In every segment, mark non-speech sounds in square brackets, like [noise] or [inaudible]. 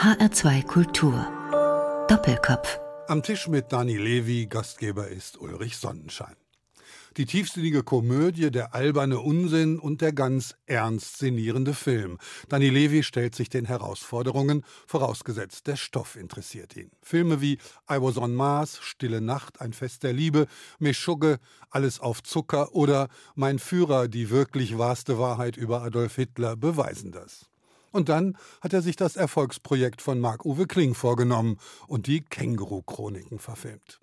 HR2 Kultur. Doppelkopf. Am Tisch mit Dani Levi, Gastgeber ist Ulrich Sonnenschein. Die tiefsinnige Komödie, der alberne Unsinn und der ganz ernst sinnierende Film. Dani Levi stellt sich den Herausforderungen, vorausgesetzt der Stoff interessiert ihn. Filme wie I Was on Mars, Stille Nacht, Ein Fest der Liebe, Meschugge, Alles auf Zucker oder Mein Führer, die wirklich wahrste Wahrheit über Adolf Hitler beweisen das. Und dann hat er sich das Erfolgsprojekt von Marc-Uwe Kling vorgenommen und die Känguru-Chroniken verfilmt.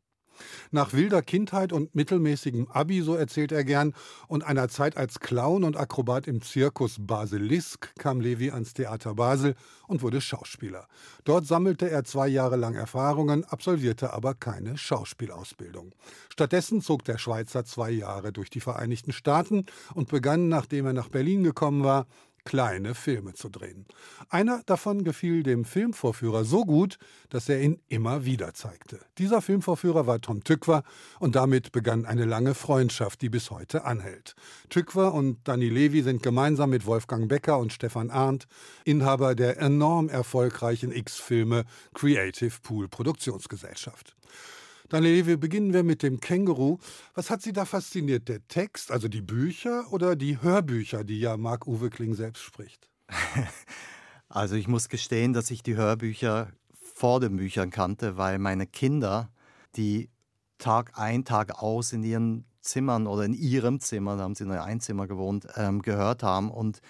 Nach wilder Kindheit und mittelmäßigem Abi, so erzählt er gern, und einer Zeit als Clown und Akrobat im Zirkus Basilisk kam Levi ans Theater Basel und wurde Schauspieler. Dort sammelte er zwei Jahre lang Erfahrungen, absolvierte aber keine Schauspielausbildung. Stattdessen zog der Schweizer zwei Jahre durch die Vereinigten Staaten und begann, nachdem er nach Berlin gekommen war, kleine Filme zu drehen. Einer davon gefiel dem Filmvorführer so gut, dass er ihn immer wieder zeigte. Dieser Filmvorführer war Tom Tückwer und damit begann eine lange Freundschaft, die bis heute anhält. Tückwer und Danny Levy sind gemeinsam mit Wolfgang Becker und Stefan Arndt Inhaber der enorm erfolgreichen X-Filme Creative Pool Produktionsgesellschaft. Daniele, beginnen wir mit dem Känguru. Was hat Sie da fasziniert? Der Text, also die Bücher oder die Hörbücher, die ja Marc-Uwe Kling selbst spricht? [laughs] Also ich muss gestehen, dass ich die Hörbücher vor den Büchern kannte, weil meine Kinder, die Tag ein, Tag aus in ihren Zimmern oder in ihrem Zimmer, da haben sie in einem Einzimmer gewohnt, ähm, gehört haben und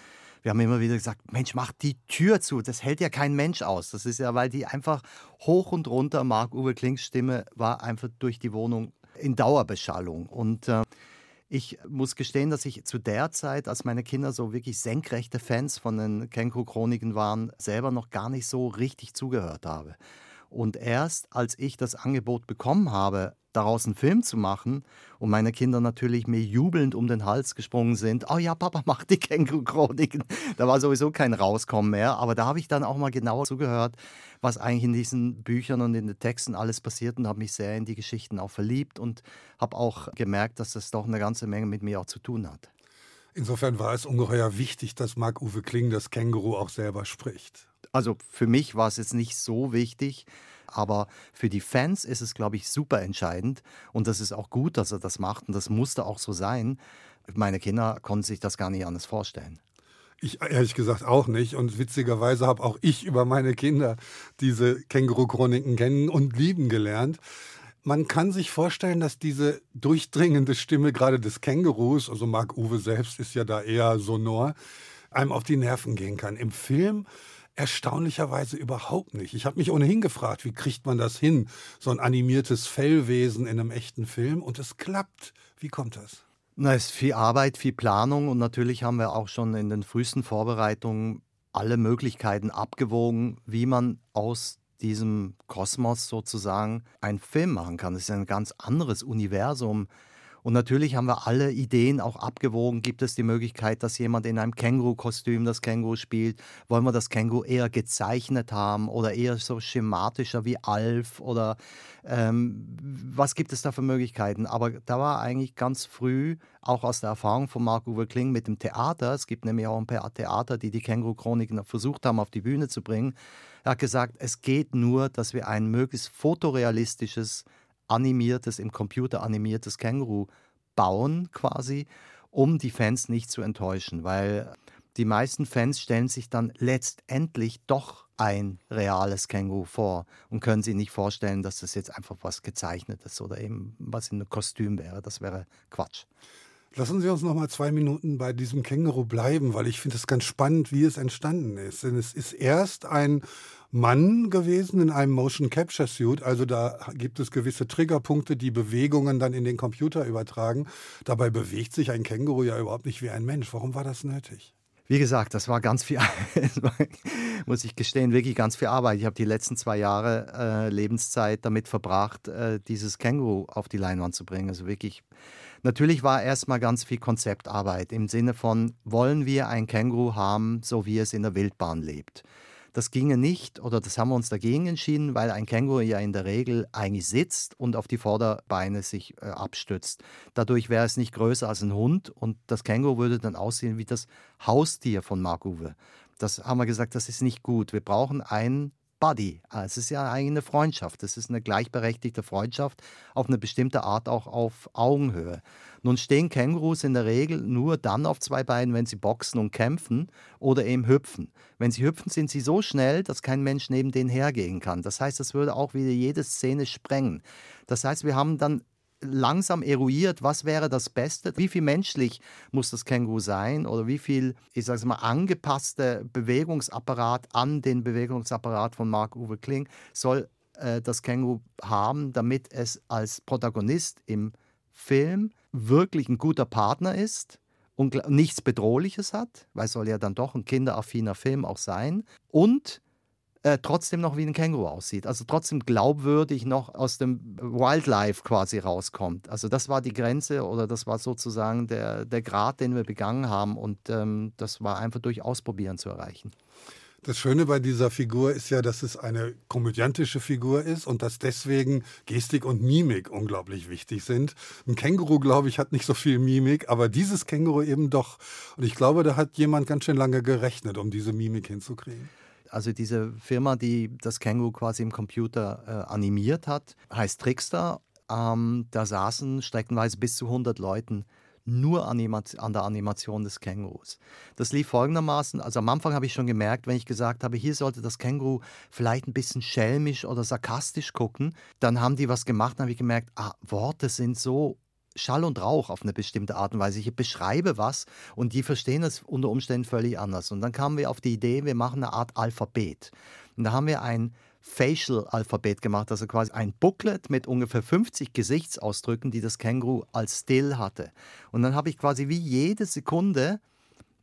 wir haben immer wieder gesagt, Mensch, mach die Tür zu, das hält ja kein Mensch aus. Das ist ja, weil die einfach hoch und runter, Marc-Uwe Klings Stimme war einfach durch die Wohnung in Dauerbeschallung. Und äh, ich muss gestehen, dass ich zu der Zeit, als meine Kinder so wirklich senkrechte Fans von den Känguru-Chroniken waren, selber noch gar nicht so richtig zugehört habe. Und erst als ich das Angebot bekommen habe, daraus einen Film zu machen und meine Kinder natürlich mir jubelnd um den Hals gesprungen sind, oh ja, Papa [laughs] macht die Känguru-Chroniken. Da war sowieso kein Rauskommen mehr, aber da habe ich dann auch mal genauer zugehört, was eigentlich in diesen Büchern und in den Texten alles passiert und habe mich sehr in die Geschichten auch verliebt und habe auch gemerkt, dass das doch eine ganze Menge mit mir auch zu tun hat. Insofern war es ungeheuer wichtig, dass Marc-Uwe Kling das Känguru auch selber spricht. Also für mich war es jetzt nicht so wichtig, aber für die Fans ist es, glaube ich, super entscheidend. Und das ist auch gut, dass er das macht. Und das musste auch so sein. Meine Kinder konnten sich das gar nicht anders vorstellen. Ich ehrlich gesagt auch nicht. Und witzigerweise habe auch ich über meine Kinder diese Känguru-Chroniken kennen und lieben gelernt. Man kann sich vorstellen, dass diese durchdringende Stimme gerade des Kängurus, also Marc Uwe selbst ist ja da eher sonor, einem auf die Nerven gehen kann. Im Film Erstaunlicherweise überhaupt nicht. Ich habe mich ohnehin gefragt, wie kriegt man das hin, so ein animiertes Fellwesen in einem echten Film und es klappt. Wie kommt das? Na, es ist viel Arbeit, viel Planung und natürlich haben wir auch schon in den frühesten Vorbereitungen alle Möglichkeiten abgewogen, wie man aus diesem Kosmos sozusagen einen Film machen kann. Das ist ein ganz anderes Universum. Und natürlich haben wir alle Ideen auch abgewogen. Gibt es die Möglichkeit, dass jemand in einem Känguru-Kostüm das Känguru spielt? Wollen wir das Känguru eher gezeichnet haben oder eher so schematischer wie Alf? Oder ähm, was gibt es da für Möglichkeiten? Aber da war eigentlich ganz früh, auch aus der Erfahrung von Marc-Uwe Kling mit dem Theater, es gibt nämlich auch ein paar Theater, die die Känguru-Chroniken versucht haben, auf die Bühne zu bringen. Er hat gesagt, es geht nur, dass wir ein möglichst fotorealistisches animiertes, im Computer animiertes Känguru bauen quasi, um die Fans nicht zu enttäuschen, weil die meisten Fans stellen sich dann letztendlich doch ein reales Känguru vor und können sich nicht vorstellen, dass das jetzt einfach was gezeichnetes oder eben was in einem Kostüm wäre. Das wäre Quatsch. Lassen Sie uns noch mal zwei Minuten bei diesem Känguru bleiben, weil ich finde es ganz spannend, wie es entstanden ist. Denn es ist erst ein Mann gewesen in einem Motion Capture Suit. Also da gibt es gewisse Triggerpunkte, die Bewegungen dann in den Computer übertragen. Dabei bewegt sich ein Känguru ja überhaupt nicht wie ein Mensch. Warum war das nötig? Wie gesagt, das war ganz viel, [laughs] muss ich gestehen, wirklich ganz viel Arbeit. Ich habe die letzten zwei Jahre äh, Lebenszeit damit verbracht, äh, dieses Känguru auf die Leinwand zu bringen. Also wirklich, natürlich war erstmal ganz viel Konzeptarbeit im Sinne von, wollen wir ein Känguru haben, so wie es in der Wildbahn lebt? Das ginge nicht oder das haben wir uns dagegen entschieden, weil ein Känguru ja in der Regel eigentlich sitzt und auf die Vorderbeine sich äh, abstützt. Dadurch wäre es nicht größer als ein Hund und das Känguru würde dann aussehen wie das Haustier von Mark Uwe. Das haben wir gesagt, das ist nicht gut. Wir brauchen ein Buddy. Ah, es ist ja eigentlich eine Freundschaft. Es ist eine gleichberechtigte Freundschaft auf eine bestimmte Art auch auf Augenhöhe. Nun stehen Kängurus in der Regel nur dann auf zwei Beinen, wenn sie boxen und kämpfen oder eben hüpfen. Wenn sie hüpfen, sind sie so schnell, dass kein Mensch neben denen hergehen kann. Das heißt, das würde auch wieder jede Szene sprengen. Das heißt, wir haben dann langsam eruiert, was wäre das Beste, wie viel menschlich muss das Känguru sein? Oder wie viel, ich sage mal, angepasste Bewegungsapparat an den Bewegungsapparat von Mark-Uwe Kling soll äh, das Känguru haben, damit es als Protagonist im Film wirklich ein guter Partner ist und nichts Bedrohliches hat, weil es soll ja dann doch ein kinderaffiner Film auch sein. Und äh, trotzdem noch wie ein Känguru aussieht. Also trotzdem glaubwürdig noch aus dem Wildlife quasi rauskommt. Also das war die Grenze oder das war sozusagen der, der Grad, den wir begangen haben und ähm, das war einfach durch Ausprobieren zu erreichen. Das Schöne bei dieser Figur ist ja, dass es eine komödiantische Figur ist und dass deswegen Gestik und Mimik unglaublich wichtig sind. Ein Känguru, glaube ich, hat nicht so viel Mimik, aber dieses Känguru eben doch. Und ich glaube, da hat jemand ganz schön lange gerechnet, um diese Mimik hinzukriegen. Also diese Firma, die das Känguru quasi im Computer äh, animiert hat, heißt Trickster. Ähm, da saßen streckenweise bis zu 100 Leuten nur an der Animation des Kängurus. Das lief folgendermaßen, also am Anfang habe ich schon gemerkt, wenn ich gesagt habe, hier sollte das Känguru vielleicht ein bisschen schelmisch oder sarkastisch gucken, dann haben die was gemacht, dann habe ich gemerkt, ah, Worte sind so Schall und Rauch auf eine bestimmte Art und Weise. Ich beschreibe was und die verstehen es unter Umständen völlig anders. Und dann kamen wir auf die Idee, wir machen eine Art Alphabet. Und da haben wir ein Facial-Alphabet gemacht, also quasi ein Booklet mit ungefähr 50 Gesichtsausdrücken, die das Känguru als Still hatte. Und dann habe ich quasi wie jede Sekunde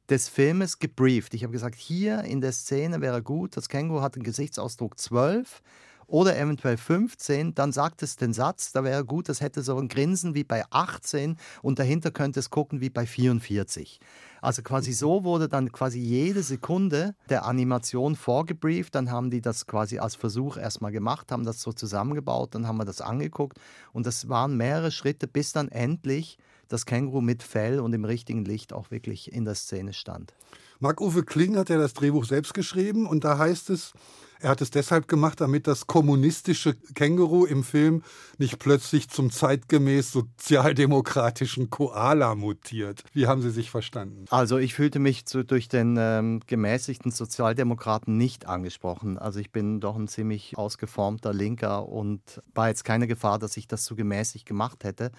des Filmes gebrieft. Ich habe gesagt, hier in der Szene wäre gut, das Känguru hat einen Gesichtsausdruck 12 oder eventuell 15, dann sagt es den Satz, da wäre gut, das hätte so ein Grinsen wie bei 18 und dahinter könnte es gucken wie bei 44. Also quasi so wurde dann quasi jede Sekunde der Animation vorgebrieft. Dann haben die das quasi als Versuch erstmal gemacht, haben das so zusammengebaut, dann haben wir das angeguckt und das waren mehrere Schritte, bis dann endlich das Känguru mit Fell und im richtigen Licht auch wirklich in der Szene stand. Marc-Uwe Kling hat ja das Drehbuch selbst geschrieben und da heißt es, er hat es deshalb gemacht, damit das kommunistische Känguru im Film nicht plötzlich zum zeitgemäß sozialdemokratischen Koala mutiert. Wie haben Sie sich verstanden? Also ich fühlte mich zu, durch den ähm, gemäßigten Sozialdemokraten nicht angesprochen. Also ich bin doch ein ziemlich ausgeformter Linker und war jetzt keine Gefahr, dass ich das zu gemäßigt gemacht hätte.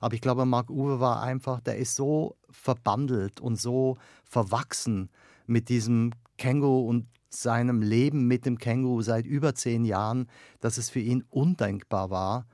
Aber ich glaube, Marc Uwe war einfach, der ist so verbandelt und so verwachsen mit diesem Känguru und seinem Leben mit dem Känguru seit über zehn Jahren, dass es für ihn undenkbar war,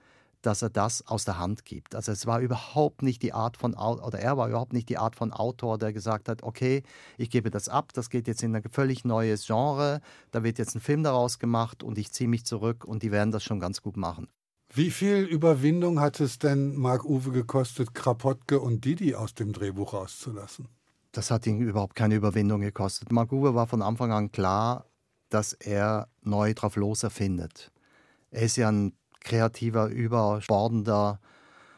dass er das aus der Hand gibt. Also es war überhaupt nicht die Art von, oder er war überhaupt nicht die Art von Autor, der gesagt hat, okay, ich gebe das ab, das geht jetzt in ein völlig neues Genre, da wird jetzt ein Film daraus gemacht und ich ziehe mich zurück und die werden das schon ganz gut machen. Wie viel Überwindung hat es denn Marc-Uwe gekostet, Krapotke und Didi aus dem Drehbuch rauszulassen? Das hat ihn überhaupt keine Überwindung gekostet. Mark Uwe war von Anfang an klar, dass er neu drauf los erfindet. Er ist ja ein kreativer, überbordender,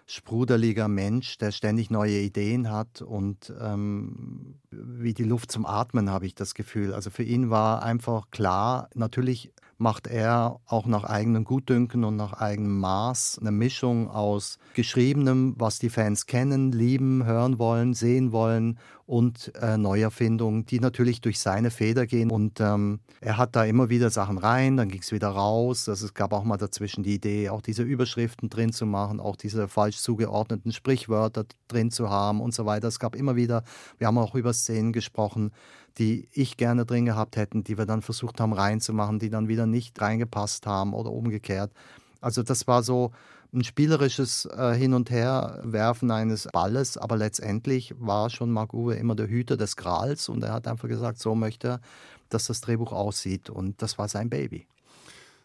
sprudeliger Mensch, der ständig neue Ideen hat und ähm, wie die Luft zum Atmen, habe ich das Gefühl. Also für ihn war einfach klar, natürlich macht er auch nach eigenem Gutdünken und nach eigenem Maß eine Mischung aus geschriebenem, was die Fans kennen, lieben, hören wollen, sehen wollen und äh, Neuerfindungen, die natürlich durch seine Feder gehen. Und ähm, er hat da immer wieder Sachen rein, dann ging es wieder raus. Also es gab auch mal dazwischen die Idee, auch diese Überschriften drin zu machen, auch diese falsch zugeordneten Sprichwörter drin zu haben und so weiter. Es gab immer wieder, wir haben auch über Szenen gesprochen, die ich gerne drin gehabt hätten, die wir dann versucht haben reinzumachen, die dann wieder nicht reingepasst haben oder umgekehrt. Also das war so ein spielerisches äh, Hin- und Herwerfen eines Balles, aber letztendlich war schon Marc Uwe immer der Hüter des Grals und er hat einfach gesagt, so möchte er, dass das Drehbuch aussieht und das war sein Baby.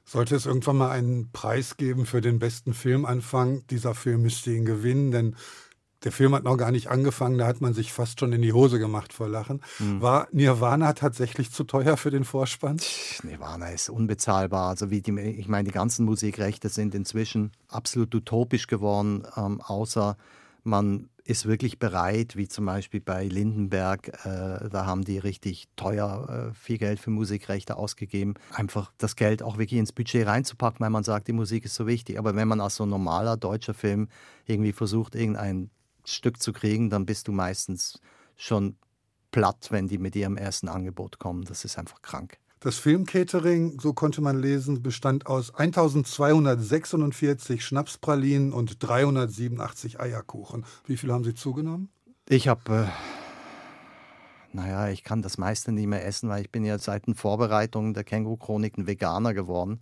Sollte es irgendwann mal einen Preis geben für den besten Filmanfang, dieser Film müsste ihn gewinnen, denn der Film hat noch gar nicht angefangen, da hat man sich fast schon in die Hose gemacht vor Lachen. Mhm. War Nirvana tatsächlich zu teuer für den Vorspann? Nirvana ist unbezahlbar. Also wie die, ich meine, die ganzen Musikrechte sind inzwischen absolut utopisch geworden, ähm, außer Man ist wirklich bereit, wie zum Beispiel bei Lindenberg, äh, da haben die richtig teuer äh, viel Geld für Musikrechte ausgegeben, einfach das Geld auch wirklich ins Budget reinzupacken, weil man sagt, die Musik ist so wichtig. Aber wenn man als so normaler deutscher Film irgendwie versucht, irgendein Stück zu kriegen, dann bist du meistens schon platt, wenn die mit ihrem ersten Angebot kommen. Das ist einfach krank. Das Filmcatering, so konnte man lesen, bestand aus 1246 Schnapspralinen und 387 Eierkuchen. Wie viel haben Sie zugenommen? Ich habe, äh, naja, ich kann das meiste nicht mehr essen, weil ich bin ja seit den Vorbereitungen der Känguru-Chroniken Veganer geworden.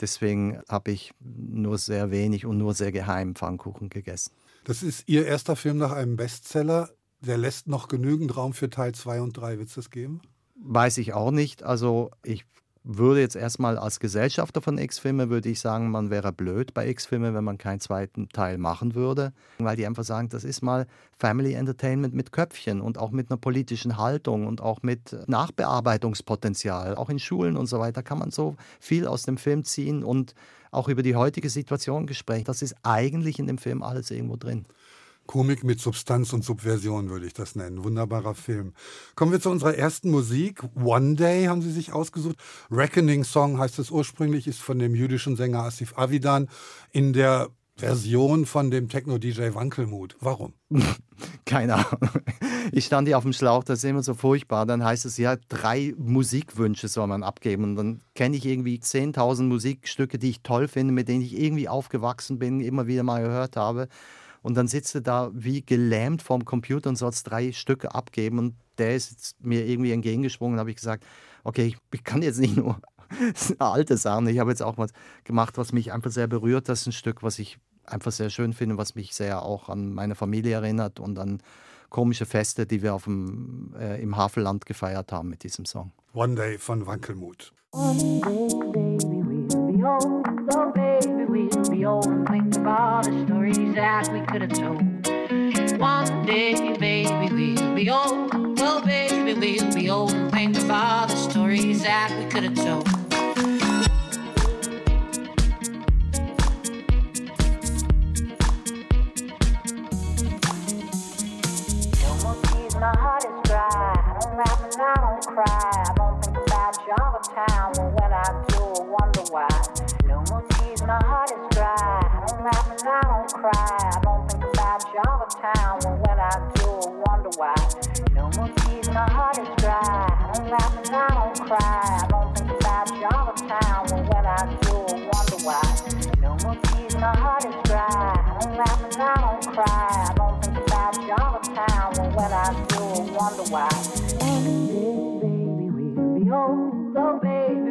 Deswegen habe ich nur sehr wenig und nur sehr geheim Pfannkuchen gegessen. Das ist Ihr erster Film nach einem Bestseller. Der lässt noch genügend Raum für Teil 2 und 3. Wird es das geben? Weiß ich auch nicht. Also ich würde jetzt erstmal als Gesellschafter von X-Filme, würde ich sagen, man wäre blöd bei X-Filme, wenn man keinen zweiten Teil machen würde, weil die einfach sagen, das ist mal Family Entertainment mit Köpfchen und auch mit einer politischen Haltung und auch mit Nachbearbeitungspotenzial. Auch in Schulen und so weiter kann man so viel aus dem Film ziehen und auch über die heutige Situation gesprochen. Das ist eigentlich in dem Film alles irgendwo drin. Komik mit Substanz und Subversion würde ich das nennen. Wunderbarer Film. Kommen wir zu unserer ersten Musik. One Day haben Sie sich ausgesucht. Reckoning Song heißt es ursprünglich, ist von dem jüdischen Sänger Asif Avidan in der Version von dem Techno-DJ Wankelmut. Warum? [laughs] Keine Ahnung. Ich stand hier auf dem Schlauch, das ist immer so furchtbar. Dann heißt es ja, drei Musikwünsche soll man abgeben. Und dann kenne ich irgendwie 10.000 Musikstücke, die ich toll finde, mit denen ich irgendwie aufgewachsen bin, immer wieder mal gehört habe. Und dann sitzt er da wie gelähmt vorm Computer und soll drei Stücke abgeben. Und der ist mir irgendwie entgegengesprungen. Da habe ich gesagt, okay, ich, ich kann jetzt nicht nur [laughs] alte Sachen. Ich habe jetzt auch was gemacht, was mich einfach sehr berührt. Das ist ein Stück, was ich einfach sehr schön finde, was mich sehr auch an meine Familie erinnert und an komische Feste, die wir auf dem, äh, im Havelland gefeiert haben mit diesem Song. One Day von Wankelmut. One day, baby, we'll. Oh, baby, we'll be old and think of all the stories that we could have told. One day, baby, we'll be old. Oh, baby, we'll be old and think of all the stories that we could have told. No more tears, my heart is dry. I don't laugh and I don't cry. I don't think about you all the time. Cry. I don't think about time. Well, when I do, I wonder why. No more tears, my heart is dry. I don't laugh and I don't cry. I don't think about time. Well, when I do, I wonder why. No more tears, my heart is dry. I don't laugh and I don't cry. I don't think about time. Well, when I do, I wonder why. One day, baby, we'll be old. Oh, baby,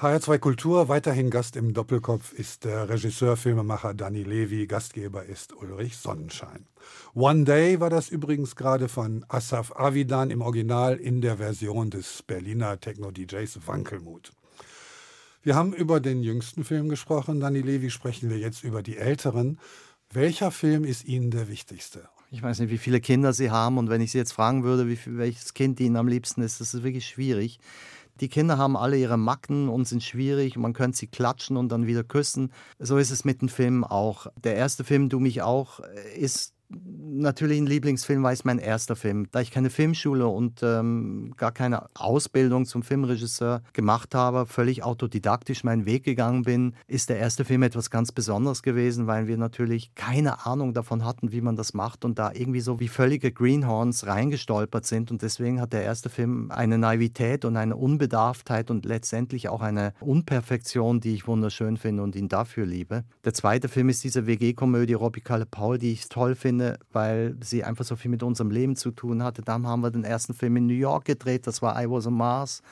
HR2 Kultur, weiterhin Gast im Doppelkopf ist der Regisseur, Filmemacher Danny Levy, Gastgeber ist Ulrich Sonnenschein. One Day war das übrigens gerade von Asaf Avidan im Original in der Version des Berliner Techno-DJs Wankelmut. Wir haben über den jüngsten Film gesprochen, Danny Levy, sprechen wir jetzt über die älteren. Welcher Film ist Ihnen der wichtigste? Ich weiß nicht, wie viele Kinder Sie haben und wenn ich Sie jetzt fragen würde, wie welches Kind Ihnen am liebsten ist, das ist wirklich schwierig. Die Kinder haben alle ihre Macken und sind schwierig. Man könnte sie klatschen und dann wieder küssen. So ist es mit den Filmen auch. Der erste Film, Du mich auch, ist natürlich ein Lieblingsfilm, weil es mein erster Film. Da ich keine Filmschule und ähm, gar keine Ausbildung zum Filmregisseur gemacht habe, völlig autodidaktisch meinen Weg gegangen bin, ist der erste Film etwas ganz Besonderes gewesen, weil wir natürlich keine Ahnung davon hatten, wie man das macht und da irgendwie so wie völlige Greenhorns reingestolpert sind. Und deswegen hat der erste Film eine Naivität und eine Unbedarftheit und letztendlich auch eine Unperfektion, die ich wunderschön finde und ihn dafür liebe. Der zweite Film ist diese WG-Komödie Robbie Kalle Paul, die ich toll finde finde, weil sie einfach so viel mit unserem Leben zu tun hatte. Dann haben wir den ersten Film in New York gedreht, das war I Was on Mars.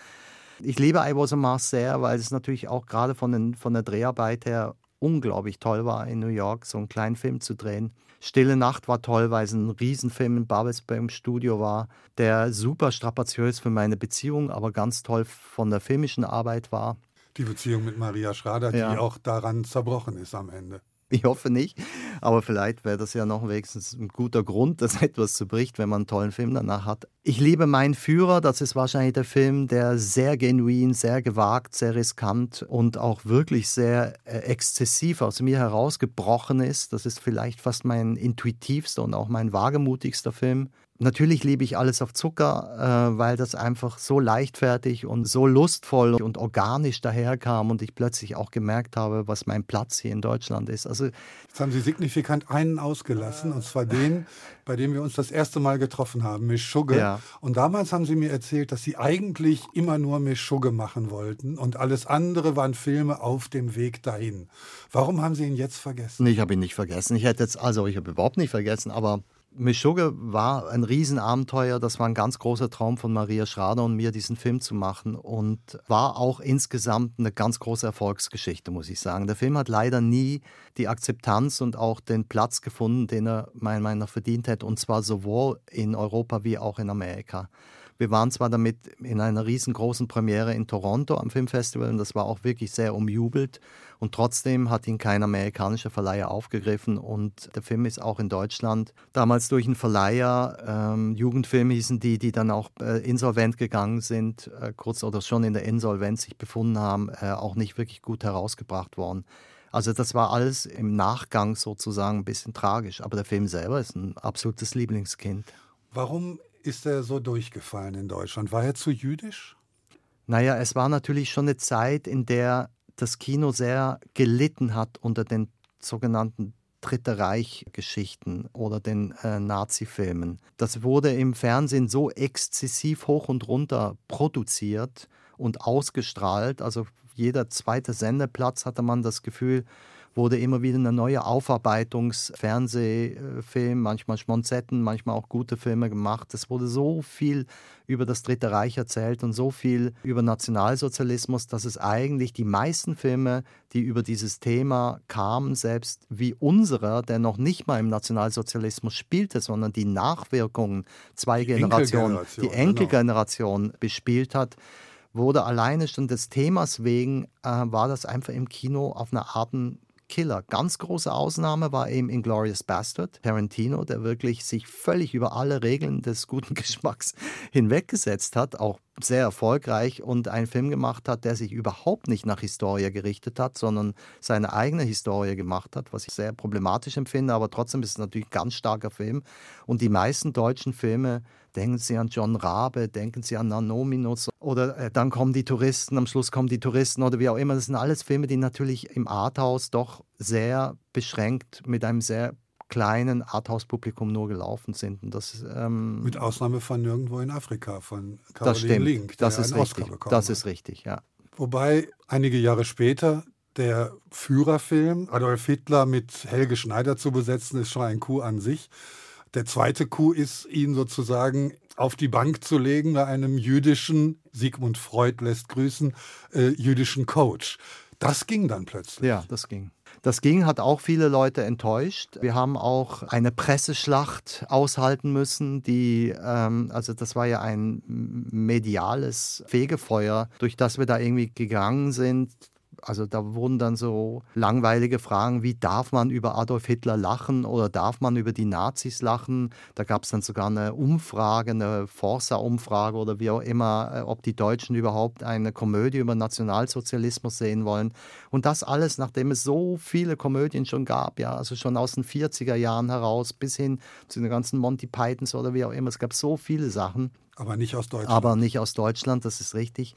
Ich liebe I Was on Mars sehr, weil es natürlich auch gerade von, den, von der Dreharbeit her unglaublich toll war, in New York so einen kleinen Film zu drehen. Stille Nacht war toll, weil es ein Riesenfilm in Babelsberg im Studio war, der super strapaziös für meine Beziehung, aber ganz toll von der filmischen Arbeit war. Die Beziehung mit Maria Schrader, Ja. die auch daran zerbrochen ist am Ende. Ich hoffe nicht, aber vielleicht wäre das ja noch wenigstens ein guter Grund, dass [laughs] etwas zerbricht, wenn man einen tollen Film danach hat. Ich liebe meinen Führer, das ist wahrscheinlich der Film, der sehr genuin, sehr gewagt, sehr riskant und auch wirklich sehr äh, exzessiv aus mir herausgebrochen ist. Das ist vielleicht fast mein intuitivster und auch mein wagemutigster Film. Natürlich liebe ich alles auf Zucker, äh, weil das einfach so leichtfertig und so lustvoll und organisch daherkam und ich plötzlich auch gemerkt habe, was mein Platz hier in Deutschland ist. Also Jetzt haben Sie signifikant einen ausgelassen, und zwar den, [laughs] bei dem wir uns das erste Mal getroffen haben, Mischugge. Ja. Und damals haben Sie mir erzählt, dass Sie eigentlich immer nur Mischugge machen wollten und alles andere waren Filme auf dem Weg dahin. Warum haben Sie ihn jetzt vergessen? Nee, ich habe ihn nicht vergessen. Ich hätte jetzt, also ich habe überhaupt nicht vergessen, aber Meshuggah war ein Riesenabenteuer. Das war ein ganz großer Traum von Maria Schrader und mir, diesen Film zu machen. Und war auch insgesamt eine ganz große Erfolgsgeschichte, muss ich sagen. Der Film hat leider nie die Akzeptanz und auch den Platz gefunden, den er meiner Meinung nach verdient hätte. Und zwar sowohl in Europa wie auch in Amerika. Wir waren zwar damit in einer riesengroßen Premiere in Toronto am Filmfestival und das war auch wirklich sehr umjubelt. Und trotzdem hat ihn kein amerikanischer Verleiher aufgegriffen und der Film ist auch in Deutschland damals durch einen Verleiher, ähm, Jugendfilme hießen die, die dann auch äh, insolvent gegangen sind, äh, kurz oder schon in der Insolvenz sich befunden haben, äh, auch nicht wirklich gut herausgebracht worden. Also das war alles im Nachgang sozusagen ein bisschen tragisch, aber der Film selber ist ein absolutes Lieblingskind. Warum ist er so durchgefallen in Deutschland? War er zu jüdisch? Naja, es war natürlich schon eine Zeit, in der das Kino sehr gelitten hat unter den sogenannten Dritte Reich-Geschichten oder den äh, Nazi-Filmen. Das wurde im Fernsehen so exzessiv hoch und runter produziert und ausgestrahlt. Also jeder zweite Sendeplatz hatte man das Gefühl, wurde immer wieder eine neue Aufarbeitungsfernsehfilm, manchmal Schmonzetten, manchmal auch gute Filme gemacht. Es wurde so viel über das Dritte Reich erzählt und so viel über Nationalsozialismus, dass es eigentlich die meisten Filme, die über dieses Thema kamen, selbst wie unserer, der noch nicht mal im Nationalsozialismus spielte, sondern die Nachwirkungen zwei Die Generationen, Enkelgeneration, die genau. Enkelgeneration bespielt hat, wurde alleine schon des Themas wegen, äh, war das einfach im Kino auf eine Art Killer. Ganz große Ausnahme war eben Inglourious Bastard, Tarantino, der wirklich sich völlig über alle Regeln des guten [laughs] Geschmacks hinweggesetzt hat, auch sehr erfolgreich und einen Film gemacht hat, der sich überhaupt nicht nach Historie gerichtet hat, sondern seine eigene Historie gemacht hat, was ich sehr problematisch empfinde, aber trotzdem ist es natürlich ein ganz starker Film. Und die meisten deutschen Filme, denken Sie an John Rabe, denken Sie an Nanominos oder äh, dann kommen die Touristen, am Schluss kommen die Touristen oder wie auch immer. Das sind alles Filme, die natürlich im Arthouse doch sehr beschränkt mit einem sehr kleinen Arthouse-Publikum nur gelaufen sind. Und das, ähm, Mit Ausnahme von Nirgendwo in Afrika, von das Caroline stimmt. Link, der das ist einen richtig. Oscar bekommen Das hat. ist richtig, ja. Wobei einige Jahre später der Führerfilm Adolf Hitler mit Helge Schneider zu besetzen, ist schon ein Coup an sich. Der zweite Coup ist, ihn sozusagen auf die Bank zu legen bei einem jüdischen, Sigmund Freud lässt grüßen, äh, jüdischen Coach. Das ging dann plötzlich. Ja, das ging. Das ging, hat auch viele Leute enttäuscht. Wir haben auch eine Presseschlacht aushalten müssen, die, ähm, also das war ja ein mediales Fegefeuer, durch das wir da irgendwie gegangen sind. Also da wurden dann so langweilige Fragen, wie darf man über Adolf Hitler lachen oder darf man über die Nazis lachen? Da gab es dann sogar eine Umfrage, eine Forsa-Umfrage oder wie auch immer, äh, ob die Deutschen überhaupt eine Komödie über Nationalsozialismus sehen wollen. Und das alles, nachdem es so viele Komödien schon gab, ja, also schon aus den 40er Jahren heraus bis hin zu den ganzen Monty Pythons oder wie auch immer. Es gab so viele Sachen Aber nicht aus Deutschland. aber nicht aus Deutschland, das ist richtig.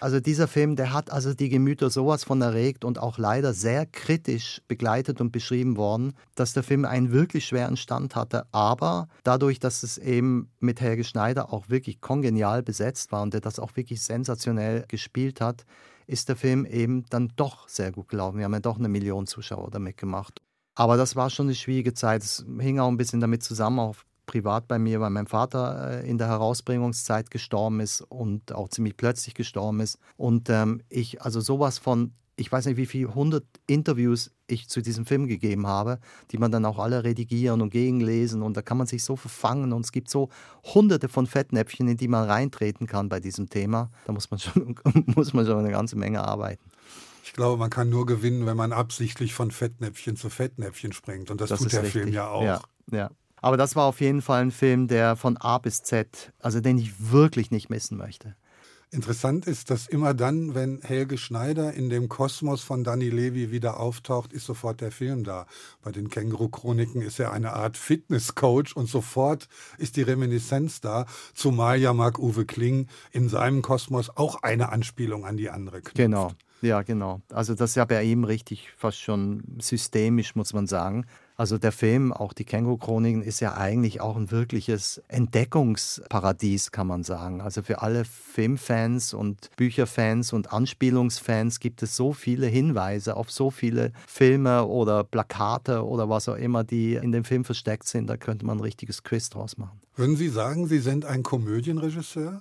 Also dieser Film, der hat also die Gemüter sowas von erregt und auch leider sehr kritisch begleitet und beschrieben worden, dass der Film einen wirklich schweren Stand hatte. Aber dadurch, dass es eben mit Helge Schneider auch wirklich kongenial besetzt war und der das auch wirklich sensationell gespielt hat, ist der Film eben dann doch sehr gut gelaufen. Wir haben ja doch eine Million Zuschauer damit gemacht. Aber das war schon eine schwierige Zeit. Es hing auch ein bisschen damit zusammen, auch privat bei mir, weil mein Vater äh, in der Herausbringungszeit gestorben ist und auch ziemlich plötzlich gestorben ist. Und ähm, ich, also sowas von, ich weiß nicht, wie viele hundert Interviews ich zu diesem Film gegeben habe, die man dann auch alle redigieren und gegenlesen und da kann man sich so verfangen und es gibt so hunderte von Fettnäpfchen, in die man reintreten kann bei diesem Thema. Da muss man [laughs] schon, muss man schon eine ganze Menge arbeiten. Ich glaube, man kann nur gewinnen, wenn man absichtlich von Fettnäpfchen zu Fettnäpfchen springt. Und das, Das tut der richtig. Film ja auch. Ja, ja. Aber das war auf jeden Fall ein Film, der von A bis Z, also den ich wirklich nicht missen möchte. Interessant ist, dass immer dann, wenn Helge Schneider in dem Kosmos von Danny Levy wieder auftaucht, ist sofort der Film da. Bei den Känguru-Chroniken ist er eine Art Fitnesscoach und sofort ist die Reminiszenz da, zumal ja Marc-Uwe Kling in seinem Kosmos auch eine Anspielung an die andere knüpft. Genau. Ja, genau. Also das ist ja bei ihm richtig fast schon systemisch, muss man sagen. Also der Film, auch die Känguru-Chroniken, ist ja eigentlich auch ein wirkliches Entdeckungsparadies, kann man sagen. Also für alle Filmfans und Bücherfans und Anspielungsfans gibt es so viele Hinweise auf so viele Filme oder Plakate oder was auch immer, die in dem Film versteckt sind. Da könnte man ein richtiges Quiz draus machen. Würden Sie sagen, Sie sind ein Komödienregisseur?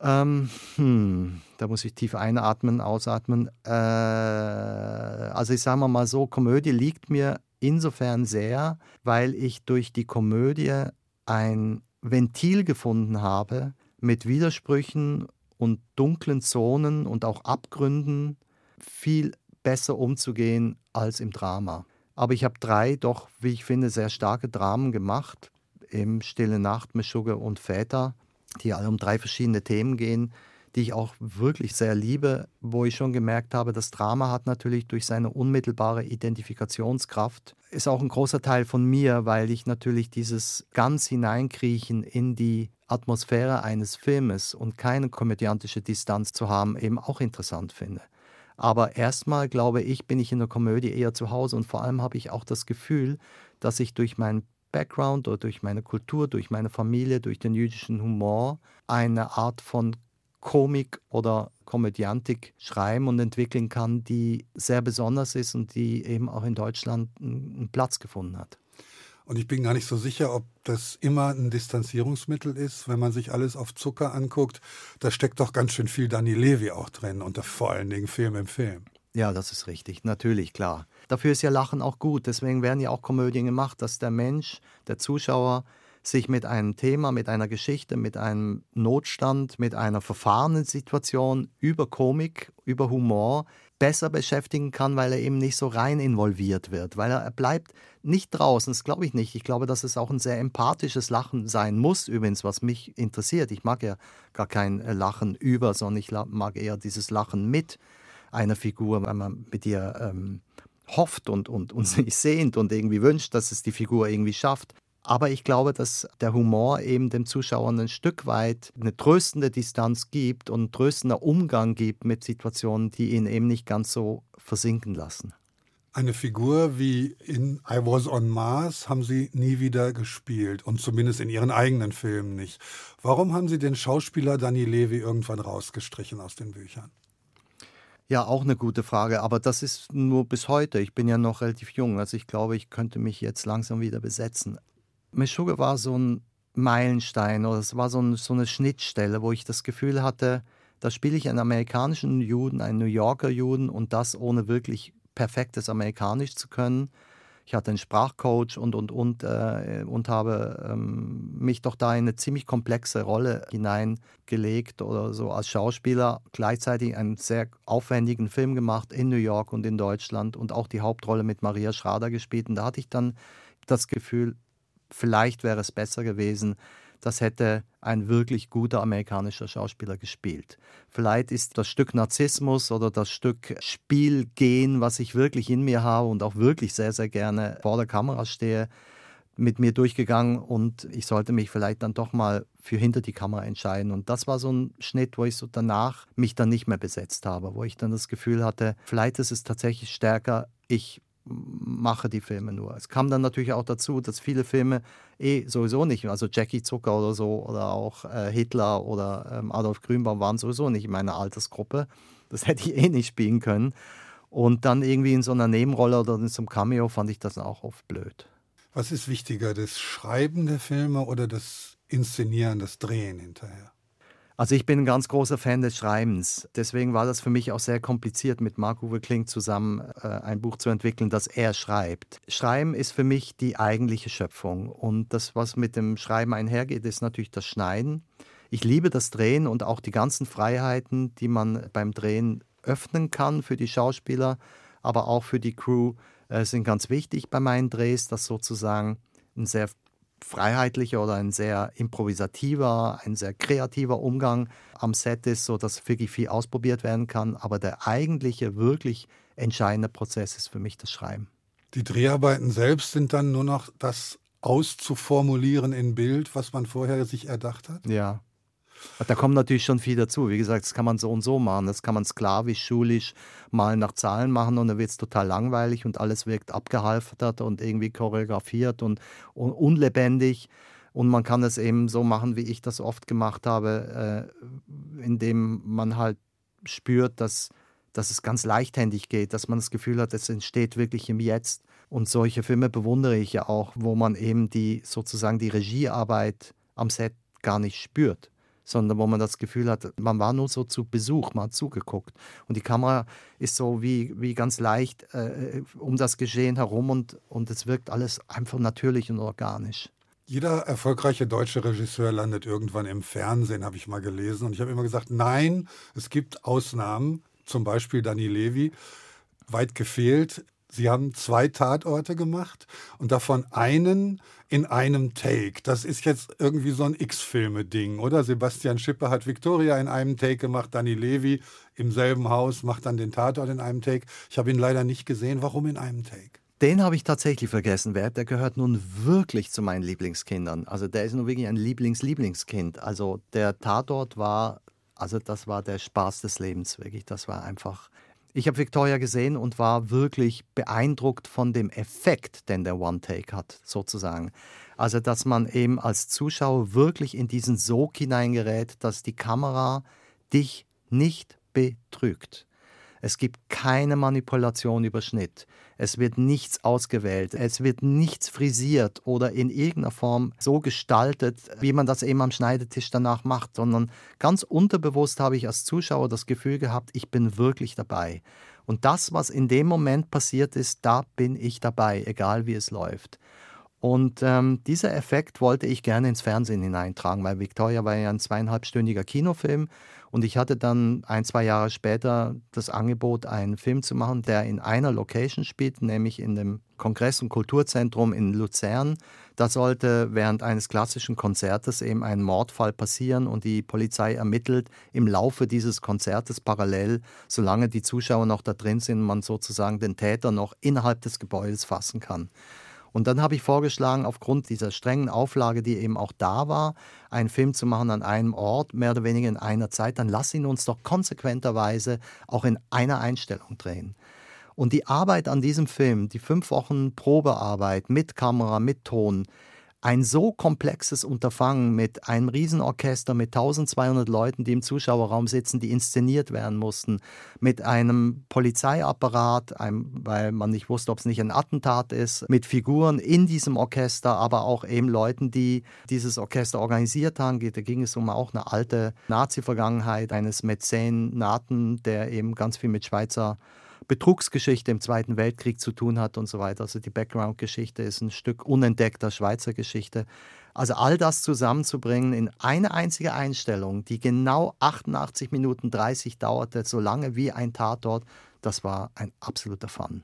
Ähm, hm, da muss ich tief einatmen, ausatmen. Äh, also ich sage mal so, Komödie liegt mir insofern sehr, weil ich durch die Komödie ein Ventil gefunden habe, mit Widersprüchen und dunklen Zonen und auch Abgründen viel besser umzugehen als im Drama. Aber ich habe drei doch, wie ich finde, sehr starke Dramen gemacht. Im Stille Nacht, Meshuggah und Väter, die alle um drei verschiedene Themen gehen, die ich auch wirklich sehr liebe, wo ich schon gemerkt habe, das Drama hat natürlich durch seine unmittelbare Identifikationskraft, ist auch ein großer Teil von mir, weil ich natürlich dieses ganz Hineinkriechen in die Atmosphäre eines Filmes und keine komödiantische Distanz zu haben, eben auch interessant finde. Aber erstmal glaube ich, bin ich in der Komödie eher zu Hause und vor allem habe ich auch das Gefühl, dass ich durch meinen Background oder durch meine Kultur, durch meine Familie, durch den jüdischen Humor eine Art von Komik oder Komödiantik schreiben und entwickeln kann, die sehr besonders ist und die eben auch in Deutschland einen Platz gefunden hat. Und ich bin gar nicht so sicher, ob das immer ein Distanzierungsmittel ist, wenn man sich alles auf Zucker anguckt. Da steckt doch ganz schön viel Danny Levy auch drin und vor allen Dingen Film im Film. Ja, das ist richtig, natürlich, klar. Dafür ist ja Lachen auch gut. Deswegen werden ja auch Komödien gemacht, dass der Mensch, der Zuschauer, sich mit einem Thema, mit einer Geschichte, mit einem Notstand, mit einer verfahrenen Situation über Komik, über Humor besser beschäftigen kann, weil er eben nicht so rein involviert wird, weil er, bleibt nicht draußen, das glaube ich nicht. Ich glaube, dass es auch ein sehr empathisches Lachen sein muss, übrigens, was mich interessiert. Ich mag ja gar kein äh, Lachen über, sondern ich mag eher dieses Lachen mit einer Figur, weil man mit ihr ähm, hofft und, und, und [laughs] sich sehnt und irgendwie wünscht, dass es die Figur irgendwie schafft. Aber ich glaube, dass der Humor eben dem Zuschauer ein Stück weit eine tröstende Distanz gibt und ein tröstender Umgang gibt mit Situationen, die ihn eben nicht ganz so versinken lassen. Eine Figur wie in I Was on Mars haben Sie nie wieder gespielt und zumindest in Ihren eigenen Filmen nicht. Warum haben Sie den Schauspieler Danny Levy irgendwann rausgestrichen aus den Büchern? Ja, auch eine gute Frage, aber das ist nur bis heute. Ich bin ja noch relativ jung, also ich glaube, ich könnte mich jetzt langsam wieder besetzen. Meshuggah war so ein Meilenstein oder es war so, ein, so eine Schnittstelle, wo ich das Gefühl hatte, da spiele ich einen amerikanischen Juden, einen New Yorker Juden und das ohne wirklich perfektes Amerikanisch zu können. Ich hatte einen Sprachcoach und, und, und, äh, und habe ähm, mich doch da in eine ziemlich komplexe Rolle hineingelegt oder so als Schauspieler. Gleichzeitig einen sehr aufwendigen Film gemacht in New York und in Deutschland und auch die Hauptrolle mit Maria Schrader gespielt. Und da hatte ich dann das Gefühl, vielleicht wäre es besser gewesen, das hätte ein wirklich guter amerikanischer Schauspieler gespielt. Vielleicht ist das Stück Narzissmus oder das Stück Spielgehen, was ich wirklich in mir habe und auch wirklich sehr, sehr gerne vor der Kamera stehe, mit mir durchgegangen und ich sollte mich vielleicht dann doch mal für hinter die Kamera entscheiden. Und das war so ein Schnitt, wo ich so danach mich dann nicht mehr besetzt habe, wo ich dann das Gefühl hatte, vielleicht ist es tatsächlich stärker, ich mache die Filme nur. Es kam dann natürlich auch dazu, dass viele Filme eh sowieso nicht, also Jackie Zucker oder so oder auch äh, Hitler oder ähm, Adolf Grünbaum waren sowieso nicht in meiner Altersgruppe. Das [laughs] hätte ich eh nicht spielen können. Und dann irgendwie in so einer Nebenrolle oder in so einem Cameo fand ich das auch oft blöd. Was ist wichtiger, das Schreiben der Filme oder das Inszenieren, das Drehen hinterher? Also ich bin ein ganz großer Fan des Schreibens. Deswegen war das für mich auch sehr kompliziert, mit Marc-Uwe Kling zusammen äh, ein Buch zu entwickeln, das er schreibt. Schreiben ist für mich die eigentliche Schöpfung. Und das, was mit dem Schreiben einhergeht, ist natürlich das Schneiden. Ich liebe das Drehen und auch die ganzen Freiheiten, die man beim Drehen öffnen kann für die Schauspieler, aber auch für die Crew, äh, sind ganz wichtig bei meinen Drehs, dass sozusagen ein sehr freiheitlicher oder ein sehr improvisativer, ein sehr kreativer Umgang am Set ist, sodass wirklich viel ausprobiert werden kann. Aber der eigentliche, wirklich entscheidende Prozess ist für mich das Schreiben. Die Dreharbeiten selbst sind dann nur noch das auszuformulieren in Bild, was man vorher sich erdacht hat? Ja, da kommt natürlich schon viel dazu. Wie gesagt, das kann man so und so machen. Das kann man sklavisch, schulisch mal nach Zahlen machen und dann wird es total langweilig und alles wirkt abgehalftert und irgendwie choreografiert und, und unlebendig. Und man kann es eben so machen, wie ich das oft gemacht habe, äh, indem man halt spürt, dass, dass es ganz leichthändig geht, dass man das Gefühl hat, es entsteht wirklich im Jetzt. Und solche Filme bewundere ich ja auch, wo man eben die sozusagen die Regiearbeit am Set gar nicht spürt sondern wo man das Gefühl hat, man war nur so zu Besuch, man hat zugeguckt. Und die Kamera ist so wie, wie ganz leicht äh, um das Geschehen herum und, und es wirkt alles einfach natürlich und organisch. Jeder erfolgreiche deutsche Regisseur landet irgendwann im Fernsehen, habe ich mal gelesen. Und ich habe immer gesagt, nein, es gibt Ausnahmen, zum Beispiel Dani Levi, weit gefehlt. Sie haben zwei Tatorte gemacht und davon einen in einem Take. Das ist jetzt irgendwie so ein X-Filme-Ding, oder? Sebastian Schipper hat Victoria in einem Take gemacht, Danny Levy im selben Haus macht dann den Tatort in einem Take. Ich habe ihn leider nicht gesehen. Warum in einem Take? Den habe ich tatsächlich vergessen. Der gehört nun wirklich zu meinen Lieblingskindern. Also der ist nun wirklich ein Lieblings-Lieblingskind. Also der Tatort war, also das war der Spaß des Lebens, wirklich. Das war einfach ich habe Victoria gesehen und war wirklich beeindruckt von dem Effekt, den der One-Take hat, sozusagen. Also, dass man eben als Zuschauer wirklich in diesen Sog hineingerät, dass die Kamera dich nicht betrügt. Es gibt keine Manipulation über Schnitt. Es wird nichts ausgewählt. Es wird nichts frisiert oder in irgendeiner Form so gestaltet, wie man das eben am Schneidetisch danach macht, sondern ganz unterbewusst habe ich als Zuschauer das Gefühl gehabt, ich bin wirklich dabei. Und das, was in dem Moment passiert ist, da bin ich dabei, egal wie es läuft. Und ähm, dieser Effekt wollte ich gerne ins Fernsehen hineintragen, weil Victoria war ja ein zweieinhalbstündiger Kinofilm und ich hatte dann ein, zwei Jahre später das Angebot, einen Film zu machen, der in einer Location spielt, nämlich in dem Kongress- und Kulturzentrum in Luzern. Da sollte während eines klassischen Konzertes eben ein Mordfall passieren und die Polizei ermittelt im Laufe dieses Konzertes parallel, solange die Zuschauer noch da drin sind, man sozusagen den Täter noch innerhalb des Gebäudes fassen kann. Und dann habe ich vorgeschlagen, aufgrund dieser strengen Auflage, die eben auch da war, einen Film zu machen an einem Ort, mehr oder weniger in einer Zeit, dann lass ihn uns doch konsequenterweise auch in einer Einstellung drehen. Und die Arbeit an diesem Film, die fünf Wochen Probearbeit mit Kamera, mit Ton, ein so komplexes Unterfangen mit einem Riesenorchester mit 1200 Leuten, die im Zuschauerraum sitzen, die inszeniert werden mussten, mit einem Polizeiapparat, einem, weil man nicht wusste, ob es nicht ein Attentat ist, mit Figuren in diesem Orchester, aber auch eben Leuten, die dieses Orchester organisiert haben. Da ging es um auch eine alte Nazi-Vergangenheit eines Mäzenaten, der eben ganz viel mit Schweizer Betrugsgeschichte im Zweiten Weltkrieg zu tun hat und so weiter. Also die Background-Geschichte ist ein Stück unentdeckter Schweizer Geschichte. Also all das zusammenzubringen in eine einzige Einstellung, die genau 88 Minuten 30 dauerte, so lange wie ein Tatort, das war ein absoluter Fun.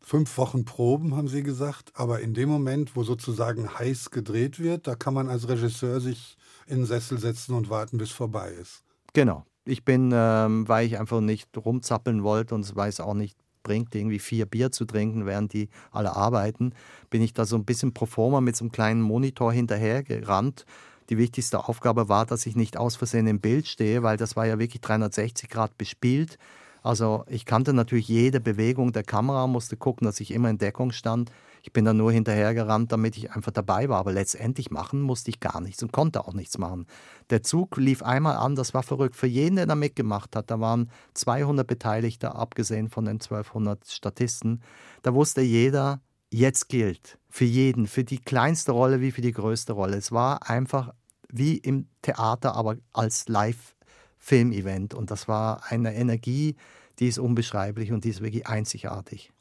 Fünf Wochen Proben, haben Sie gesagt, aber in dem Moment, wo sozusagen heiß gedreht wird, da kann man als Regisseur sich in den Sessel setzen und warten, bis vorbei ist. Genau, ich bin, ähm, weil ich einfach nicht rumzappeln wollte und weil es auch nicht bringt, irgendwie vier Bier zu trinken, während die alle arbeiten, bin ich da so ein bisschen pro forma mit so einem kleinen Monitor hinterhergerannt. Die wichtigste Aufgabe war, dass ich nicht aus Versehen im Bild stehe, weil das war ja wirklich 360 Grad bespielt. Also ich kannte natürlich jede Bewegung der Kamera, musste gucken, dass ich immer in Deckung stand. Ich bin dann nur hinterhergerannt, damit ich einfach dabei war. Aber letztendlich machen musste ich gar nichts und konnte auch nichts machen. Der Zug lief einmal an, das war verrückt. Für jeden, der da mitgemacht hat, da waren 200 Beteiligte, abgesehen von den 1200 Statisten. Da wusste jeder, jetzt gilt. Für jeden, für die kleinste Rolle wie für die größte Rolle. Es war einfach wie im Theater, aber als Live-Film-Event. Und das war eine Energie, die ist unbeschreiblich und die ist wirklich einzigartig.